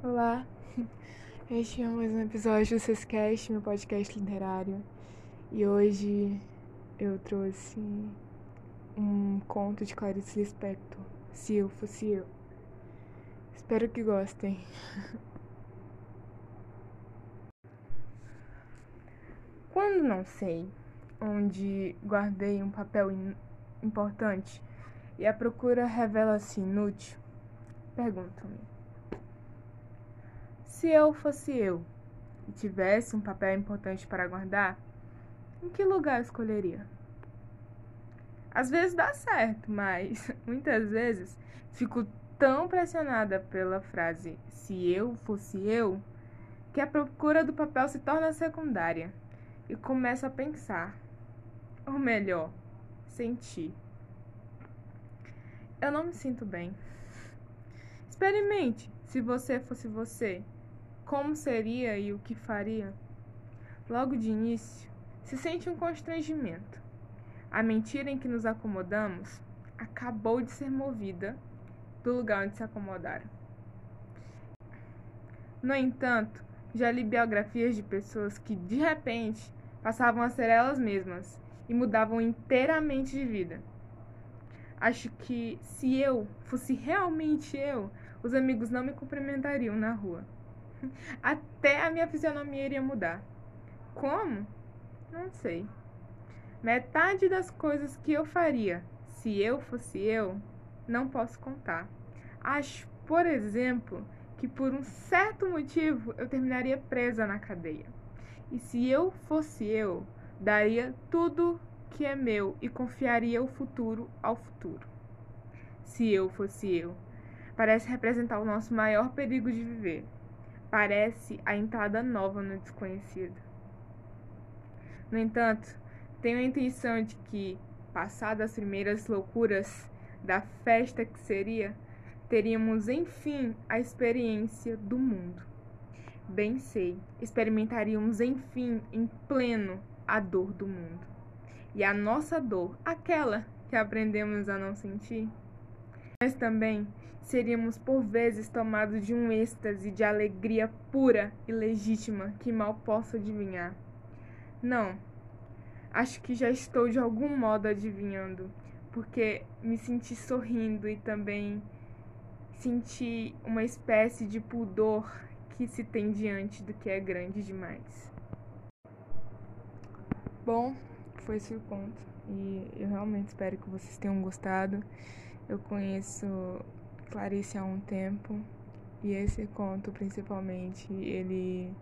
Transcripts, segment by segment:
Olá, este é mais um episódio do Sescast, meu podcast literário. E hoje eu trouxe um conto de Clarice Lispector, Se Eu Fosse Eu. Espero que gostem. Quando não sei onde guardei um papel importante e a procura revela-se inútil, pergunto-me se eu fosse eu e tivesse um papel importante para guardar, em que lugar escolheria? Às vezes dá certo, mas muitas vezes fico tão pressionada pela frase se eu fosse eu que a procura do papel se torna secundária e começo a pensar, ou melhor, sentir. Eu não me sinto bem. Experimente se você fosse você como seria e o que faria. Logo de início, se sente um constrangimento. A mentira em que nos acomodamos acabou de ser movida do lugar onde se acomodaram. No entanto, já li biografias de pessoas que, de repente, passavam a ser elas mesmas e mudavam inteiramente de vida. Acho que se eu fosse realmente eu, os amigos não me cumprimentariam na rua. Até a minha fisionomia iria mudar. Como? Não sei. Metade das coisas que eu faria se eu fosse eu, não posso contar. Acho, por exemplo, que por um certo motivo eu terminaria presa na cadeia. E se eu fosse eu, daria tudo que é meu e confiaria o futuro ao futuro. Se eu fosse eu, parece representar o nosso maior perigo de viver parece a entrada nova no desconhecido. No entanto, tenho a intenção de que, passadas as primeiras loucuras da festa que seria, teríamos enfim a experiência do mundo. Bem sei, experimentaríamos enfim em pleno a dor do mundo. E a nossa dor, aquela que aprendemos a não sentir, mas também seríamos por vezes tomados de um êxtase de alegria pura e legítima que mal posso adivinhar. Não, acho que já estou de algum modo adivinhando, porque me senti sorrindo e também senti uma espécie de pudor que se tem diante do que é grande demais. Bom, foi esse o conto e eu realmente espero que vocês tenham gostado. Eu conheço Clarice há um tempo e esse conto, principalmente, ele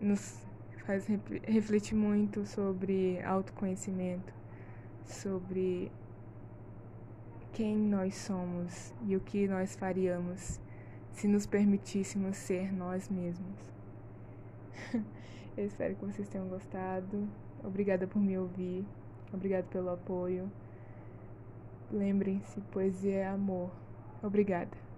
nos faz refletir muito sobre autoconhecimento, sobre quem nós somos e o que nós faríamos se nos permitíssemos ser nós mesmos. Eu espero que vocês tenham gostado. Obrigada por me ouvir. Obrigada pelo apoio. Lembrem-se, poesia é amor. Obrigada.